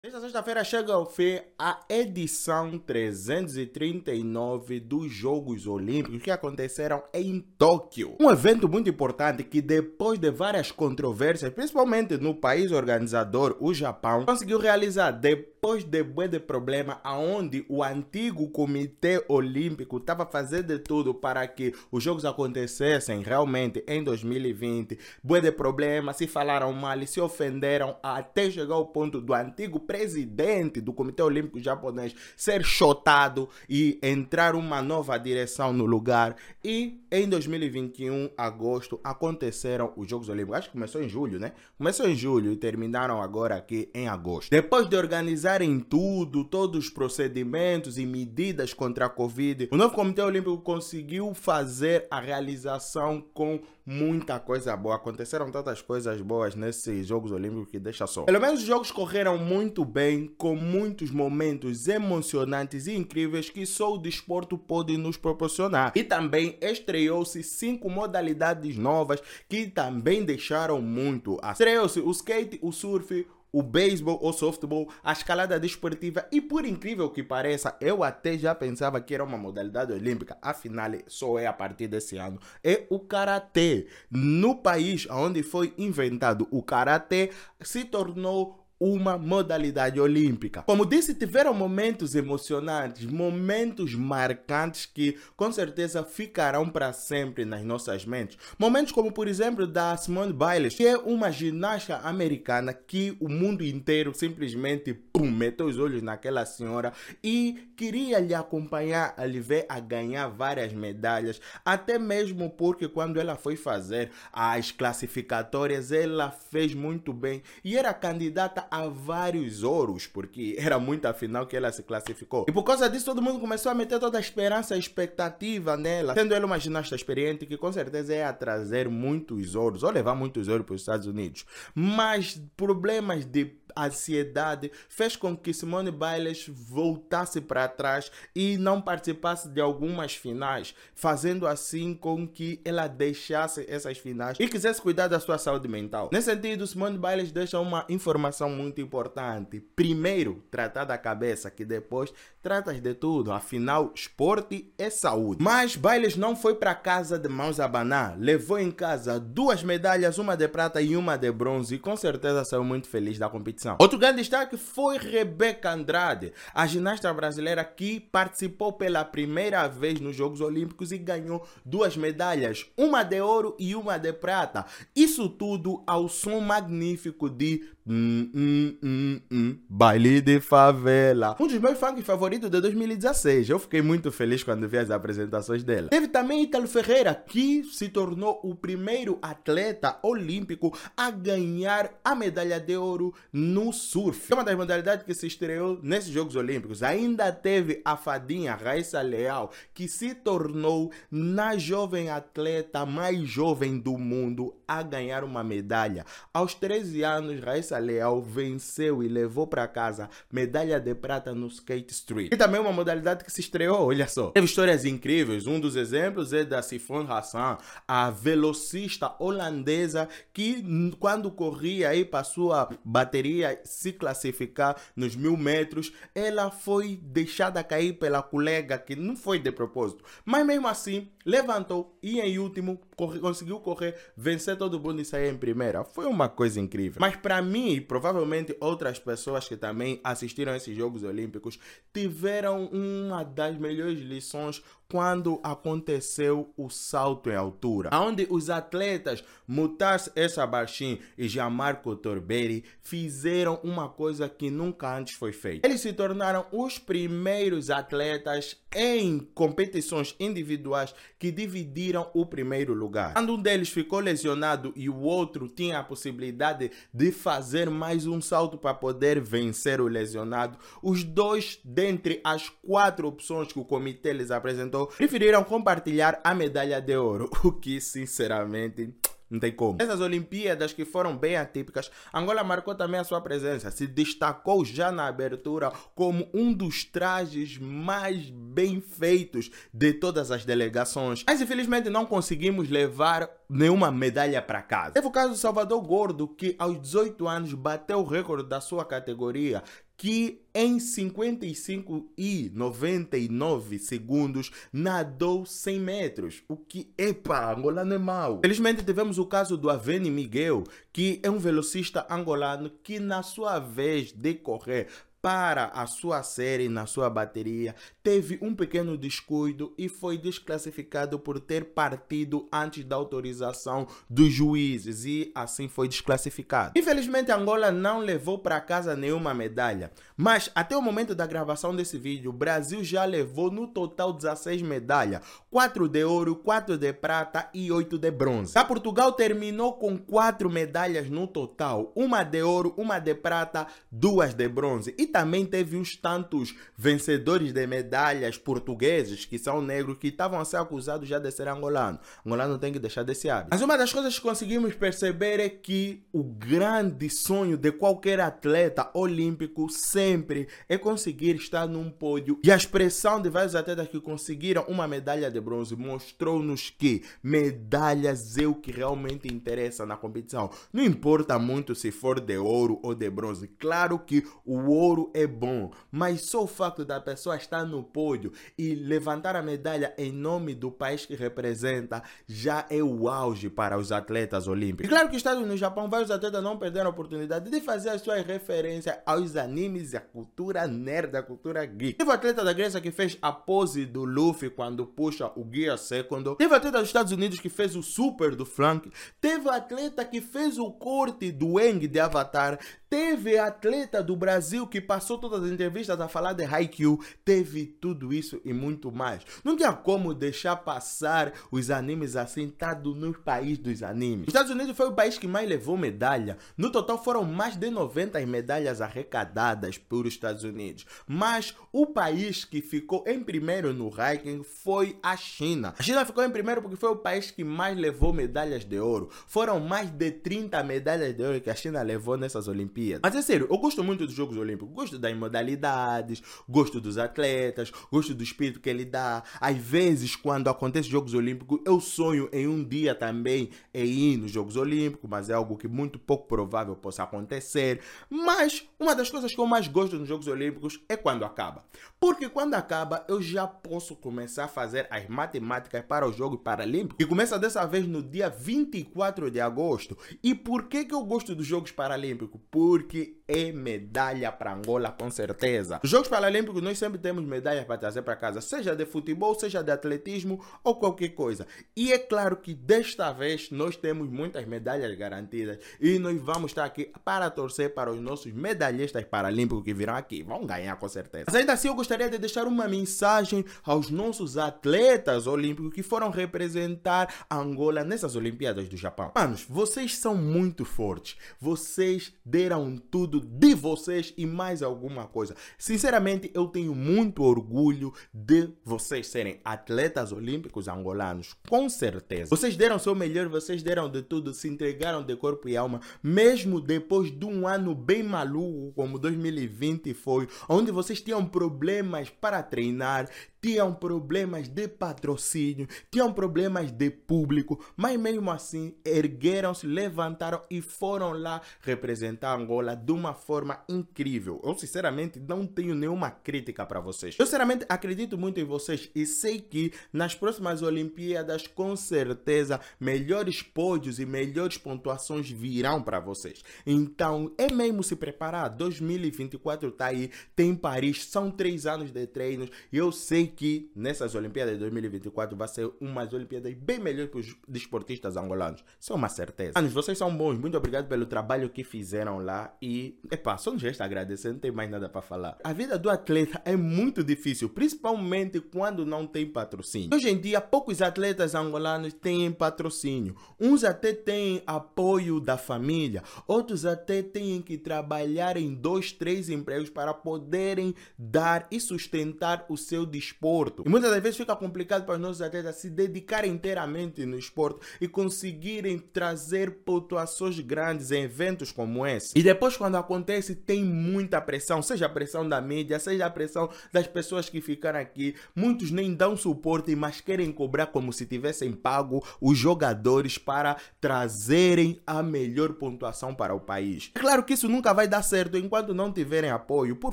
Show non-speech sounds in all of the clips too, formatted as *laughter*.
Esta sexta-feira chega ao fim a edição 339 dos Jogos Olímpicos que aconteceram em Tóquio. Um evento muito importante que, depois de várias controvérsias, principalmente no país organizador, o Japão, conseguiu realizar depois de bué de problema, aonde o antigo Comitê Olímpico estava fazendo de tudo para que os Jogos acontecessem realmente em 2020. Bué de problema, se falaram mal, se ofenderam, até chegar ao ponto do antigo presidente do Comitê Olímpico Japonês ser chotado e entrar uma nova direção no lugar. E em 2021, agosto, aconteceram os Jogos Olímpicos. Acho que começou em julho, né? Começou em julho e terminaram agora aqui em agosto. Depois de organizarem tudo, todos os procedimentos e medidas contra a Covid, o novo Comitê Olímpico conseguiu fazer a realização com muita coisa boa. Aconteceram tantas coisas boas nesses Jogos Olímpicos que deixa só. Pelo menos os jogos correram muito bem, com muitos momentos emocionantes e incríveis que só o desporto pode nos proporcionar. E também estreou-se cinco modalidades novas que também deixaram muito. Estreou-se o skate, o surf, o beisebol ou softball, a escalada desportiva e por incrível que pareça, eu até já pensava que era uma modalidade olímpica, afinal só é a partir desse ano, é o karatê. No país onde foi inventado o karatê, se tornou uma modalidade olímpica. Como disse, tiveram momentos emocionantes, momentos marcantes que com certeza ficarão para sempre nas nossas mentes. Momentos como, por exemplo, da Simone Biles, que é uma ginasta americana que o mundo inteiro simplesmente pum, meteu os olhos naquela senhora e queria lhe acompanhar, a lhe ver a ganhar várias medalhas, até mesmo porque quando ela foi fazer as classificatórias, ela fez muito bem e era candidata a vários ouros, porque *laughs* era muito afinal que ela se classificou. E por causa disso, todo mundo começou a meter toda a esperança e expectativa nela, sendo ela uma ginasta experiente que com certeza ia trazer muitos ouros, ou levar muitos ouros para os Estados Unidos. Mas problemas de ansiedade fez com que Simone Biles voltasse para trás e não participasse de algumas finais, fazendo assim com que ela deixasse essas finais e quisesse cuidar da sua saúde mental. Nesse sentido, Simone Biles deixa uma informação muito importante. Primeiro, tratar da cabeça, que depois tratas de tudo. Afinal, esporte é saúde. Mas Biles não foi para casa de mãos a abanar. Levou em casa duas medalhas, uma de prata e uma de bronze e com certeza saiu muito feliz da competição competição. Outro grande destaque foi Rebeca Andrade, a ginasta brasileira que participou pela primeira vez nos Jogos Olímpicos e ganhou duas medalhas, uma de ouro e uma de prata. Isso tudo ao som magnífico de Hum, hum, hum, hum, baile de favela. Um dos meus funk favoritos de 2016. Eu fiquei muito feliz quando vi as apresentações dela. Teve também Italo Ferreira, que se tornou o primeiro atleta olímpico a ganhar a medalha de ouro no surf. É uma das modalidades que se estreou nesses Jogos Olímpicos. Ainda teve a fadinha Raíssa Leal, que se tornou na jovem atleta mais jovem do mundo a ganhar uma medalha. Aos 13 anos, Raíssa Leal venceu e levou para casa medalha de prata no Skate Street. E também uma modalidade que se estreou, olha só. Teve histórias incríveis. Um dos exemplos é da Sifon Hassan, a velocista holandesa que quando corria aí para sua bateria se classificar nos mil metros, ela foi deixada cair pela colega que não foi de propósito. Mas mesmo assim, levantou e em último corre, conseguiu correr, vencer todo mundo e sair em primeira. Foi uma coisa incrível. Mas para mim, e provavelmente outras pessoas que também assistiram a esses Jogos Olímpicos tiveram uma das melhores lições quando aconteceu o salto em altura, onde os atletas Mutas Essabarchin e Jamarco Torberi fizeram uma coisa que nunca antes foi feita. Eles se tornaram os primeiros atletas em competições individuais que dividiram o primeiro lugar. Quando um deles ficou lesionado e o outro tinha a possibilidade de fazer mais um salto para poder vencer o lesionado, os dois, dentre as quatro opções que o comitê lhes apresentou, preferiram compartilhar a medalha de ouro, *laughs* o que sinceramente não tem como. Essas Olimpíadas que foram bem atípicas, Angola marcou também a sua presença. Se destacou já na abertura como um dos trajes mais bem feitos de todas as delegações. Mas infelizmente não conseguimos levar nenhuma medalha para casa. Teve o caso do Salvador Gordo, que aos 18 anos bateu o recorde da sua categoria, que em 55 e 99 segundos nadou 100 metros, o que, epa, angolano é mau. Felizmente tivemos o caso do Aveni Miguel, que é um velocista angolano que na sua vez de correr para a sua série na sua bateria, teve um pequeno descuido e foi desclassificado por ter partido antes da autorização dos juízes e assim foi desclassificado. Infelizmente, Angola não levou para casa nenhuma medalha, mas até o momento da gravação desse vídeo, o Brasil já levou no total 16 medalhas, 4 de ouro, 4 de prata e 8 de bronze. A Portugal terminou com 4 medalhas no total, uma de ouro, uma de prata, duas de bronze e também teve uns tantos vencedores de medalhas portugueses, que são negros, que estavam a ser acusados já de ser angolano. Angolano tem que deixar desse hábito. Mas uma das coisas que conseguimos perceber é que o grande sonho de qualquer atleta olímpico sempre é conseguir estar num pódio. E a expressão de vários atletas que conseguiram uma medalha de bronze mostrou-nos que medalhas é o que realmente interessa na competição. Não importa muito se for de ouro ou de bronze. Claro que o ouro ouro é bom, mas só o facto da pessoa estar no pódio e levantar a medalha em nome do país que representa já é o auge para os atletas olímpicos. E claro que estando no Japão, vários atletas não perderam a oportunidade de fazer as suas referências aos animes e à cultura nerd, a cultura geek. Teve o atleta da Grécia que fez a pose do Luffy quando puxa o Gear Second. Teve o atleta dos Estados Unidos que fez o super do Frank. Teve o atleta que fez o corte do Eng de Avatar. Teve atleta do Brasil que passou todas as entrevistas a falar de Haikyuu. Teve tudo isso e muito mais. Não tinha como deixar passar os animes assim, tá no país dos animes. Os Estados Unidos foi o país que mais levou medalha. No total foram mais de 90 medalhas arrecadadas pelos Estados Unidos. Mas o país que ficou em primeiro no ranking foi a China. A China ficou em primeiro porque foi o país que mais levou medalhas de ouro. Foram mais de 30 medalhas de ouro que a China levou nessas. Olimpíadas. Mas é sério, eu gosto muito dos Jogos Olímpicos. Gosto das modalidades, gosto dos atletas, gosto do espírito que ele dá. Às vezes, quando acontece Jogos Olímpicos, eu sonho em um dia também em ir nos Jogos Olímpicos, mas é algo que muito pouco provável possa acontecer. Mas uma das coisas que eu mais gosto nos Jogos Olímpicos é quando acaba. Porque quando acaba, eu já posso começar a fazer as matemáticas para o Jogo Paralímpico. E começa dessa vez no dia 24 de agosto. E por que, que eu gosto dos Jogos Paralímpicos? Por porque é medalha para Angola, com certeza. Jogos Paralímpicos, nós sempre temos medalhas para trazer para casa, seja de futebol, seja de atletismo ou qualquer coisa. E é claro que desta vez nós temos muitas medalhas garantidas e nós vamos estar aqui para torcer para os nossos medalhistas paralímpicos que virão aqui. Vão ganhar com certeza. Mas ainda assim, eu gostaria de deixar uma mensagem aos nossos atletas olímpicos que foram representar Angola nessas Olimpíadas do Japão. Manos, vocês são muito fortes. Vocês deram tudo de vocês e mais alguma coisa. Sinceramente, eu tenho muito orgulho de vocês serem atletas olímpicos angolanos, com certeza. Vocês deram seu melhor, vocês deram de tudo, se entregaram de corpo e alma, mesmo depois de um ano bem maluco como 2020 foi, onde vocês tinham problemas para treinar, tinham problemas de patrocínio, tinham problemas de público, mas mesmo assim ergueram-se, levantaram e foram lá representar Angola de uma forma incrível. Eu sinceramente não tenho nenhuma crítica para vocês. Eu sinceramente acredito muito em vocês e sei que nas próximas Olimpíadas com certeza melhores pódios e melhores pontuações virão para vocês. Então é mesmo se preparar. 2024 tá aí, tem Paris, são três anos de treinos eu sei que nessas Olimpíadas de 2024 vai ser umas Olimpíadas bem melhores para os desportistas angolanos. Isso é uma certeza. Anos, vocês são bons. Muito obrigado pelo trabalho que fizeram lá. E, epá, só um gesto agradecer, não tem mais nada para falar. A vida do atleta é muito difícil, principalmente quando não tem patrocínio. Hoje em dia, poucos atletas angolanos têm patrocínio. Uns até têm apoio da família, outros até têm que trabalhar em dois, três empregos para poderem dar e sustentar o seu desporto E muitas das vezes fica complicado para os nossos atletas se dedicarem inteiramente no esporte e conseguirem trazer pontuações grandes em eventos como esse. E depois, quando acontece, tem muita pressão, seja a pressão da mídia, seja a pressão das pessoas que ficaram aqui. Muitos nem dão suporte, mas querem cobrar como se tivessem pago os jogadores para trazerem a melhor pontuação para o país. É claro que isso nunca vai dar certo enquanto não tiverem apoio. Por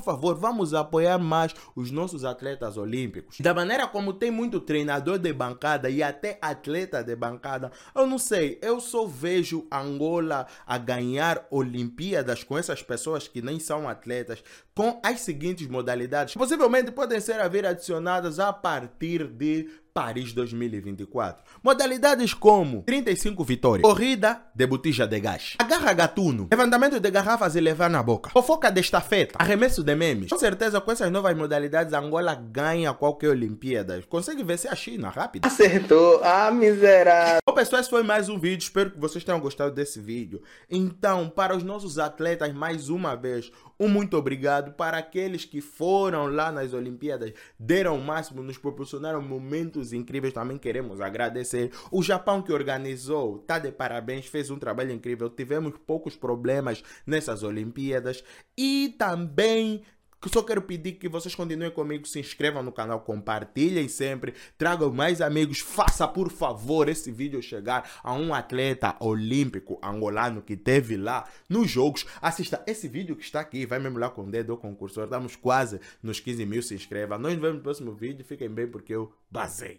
favor, vamos apoiar mais os nossos atletas olímpicos. Da maneira como tem muito treinador de bancada e até atleta de bancada, eu não sei, eu só vejo Angola a ganhar Olimpíadas com essas pessoas que nem são atletas, com as seguintes modalidades, possivelmente podem ser a vir adicionadas a partir de Paris 2024. Modalidades como 35 vitórias, corrida de botija de gás, agarra gatuno, levantamento de garrafas e levar na boca, fofoca de estafeta, arremesso de memes. Com certeza, com essas novas modalidades, Angola ganha qualquer Olimpíada. Consegue vencer a China rápido. Acertou, ah, miserável. Bom, pessoal, esse foi mais um vídeo. Espero que vocês tenham gostado desse vídeo. Então, para os nossos atletas, mais uma vez, um muito obrigado. Para aqueles que foram lá nas Olimpíadas, deram o máximo, nos proporcionaram momentos incríveis. Também queremos agradecer. O Japão que organizou, tá de parabéns, fez um trabalho incrível. Tivemos poucos problemas nessas Olimpíadas. E também só quero pedir que vocês continuem comigo, se inscrevam no canal, compartilhem sempre, tragam mais amigos, faça por favor esse vídeo chegar a um atleta olímpico angolano que teve lá nos jogos. Assista esse vídeo que está aqui, vai mesmo lá com o dedo ou concursor, estamos quase nos 15 mil, se inscreva. Nós nos vemos no próximo vídeo, fiquem bem porque eu basei.